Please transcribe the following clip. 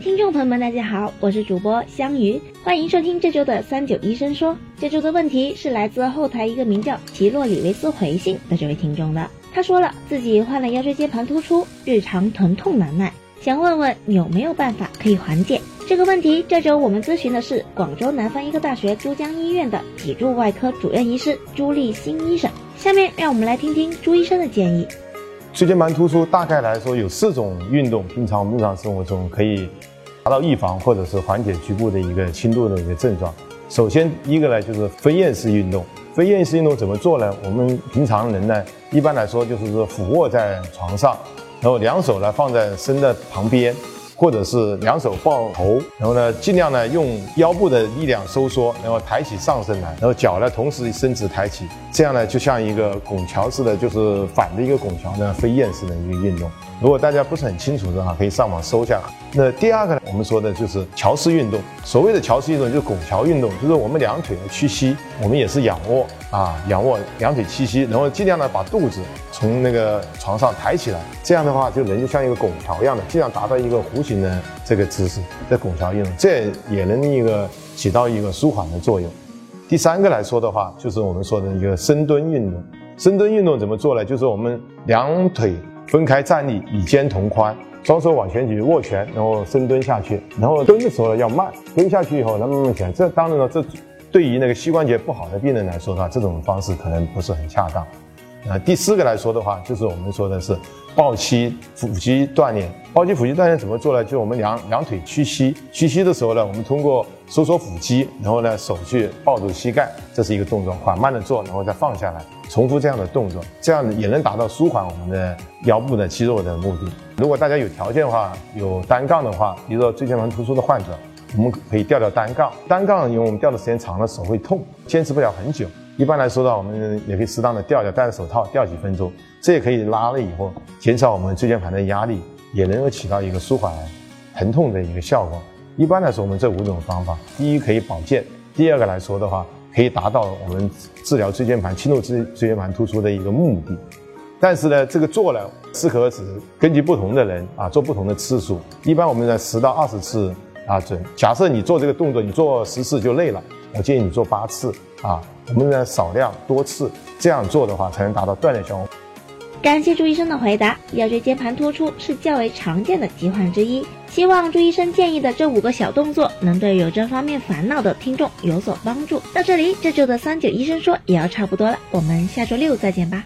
听众朋友们，大家好，我是主播香鱼，欢迎收听这周的三九医生说。这周的问题是来自后台一个名叫奇洛里维斯回信的这位听众的，他说了自己患了腰椎间盘突出，日常疼痛难耐，想问问有没有办法可以缓解这个问题。这周我们咨询的是广州南方医科大学珠江医院的脊柱外科主任医师朱立新医生。下面让我们来听听朱医生的建议。椎间盘突出大概来说有四种运动，平常我们日常生活中可以达到预防或者是缓解局部的一个轻度的一个症状。首先一个呢就是飞燕式运动，飞燕式运动怎么做呢？我们平常人呢一般来说就是说俯卧在床上，然后两手呢放在身的旁边。或者是两手抱头，然后呢，尽量呢用腰部的力量收缩，然后抬起上身来，然后脚呢同时伸直抬起，这样呢就像一个拱桥似的，就是反的一个拱桥呢飞燕式的一个运动。如果大家不是很清楚的话，可以上网搜一下。那第二个呢，我们说的就是桥式运动。所谓的桥式运动就是拱桥运动，就是我们两腿的屈膝，我们也是仰卧啊，仰卧两腿屈膝，然后尽量呢把肚子从那个床上抬起来，这样的话就人就像一个拱桥一样的，尽量达到一个弧形的这个姿势的拱桥运动，这也能一个起到一个舒缓的作用。第三个来说的话，就是我们说的一个深蹲运动。深蹲运动怎么做呢？就是我们两腿。分开站立，与肩同宽，双手往前举，握拳，然后深蹲下去。然后蹲的时候呢要慢，蹲下去以后呢慢慢起来。这当然了，这对于那个膝关节不好的病人来说的话，这种方式可能不是很恰当。啊，第四个来说的话，就是我们说的是抱膝腹肌锻炼。抱膝腹肌锻炼怎么做呢？就我们两两腿屈膝，屈膝的时候呢，我们通过收缩腹肌，然后呢手去抱住膝盖，这是一个动作，缓慢的做，然后再放下来。重复这样的动作，这样也能达到舒缓我们的腰部的肌肉的目的。如果大家有条件的话，有单杠的话，比如说椎间盘突出的患者，我们可以吊吊单杠。单杠因为我们吊的时间长了手会痛，坚持不了很久。一般来说呢，我们也可以适当的吊吊，戴着手套吊几分钟，这也可以拉了以后减少我们椎间盘的压力，也能够起到一个舒缓疼痛的一个效果。一般来说，我们这五种方法，第一可以保健，第二个来说的话。可以达到我们治疗椎间盘、轻度椎椎间盘突出的一个目的，但是呢，这个做了适可而止，根据不同的人啊做不同的次数，一般我们在十到二十次啊准。假设你做这个动作，你做十次就累了，我建议你做八次啊。我们呢少量多次这样做的话，才能达到锻炼效果。感谢朱医生的回答。腰椎间盘突出是较为常见的疾患之一，希望朱医生建议的这五个小动作能对有这方面烦恼的听众有所帮助。到这里，这周的三九医生说也要差不多了，我们下周六再见吧。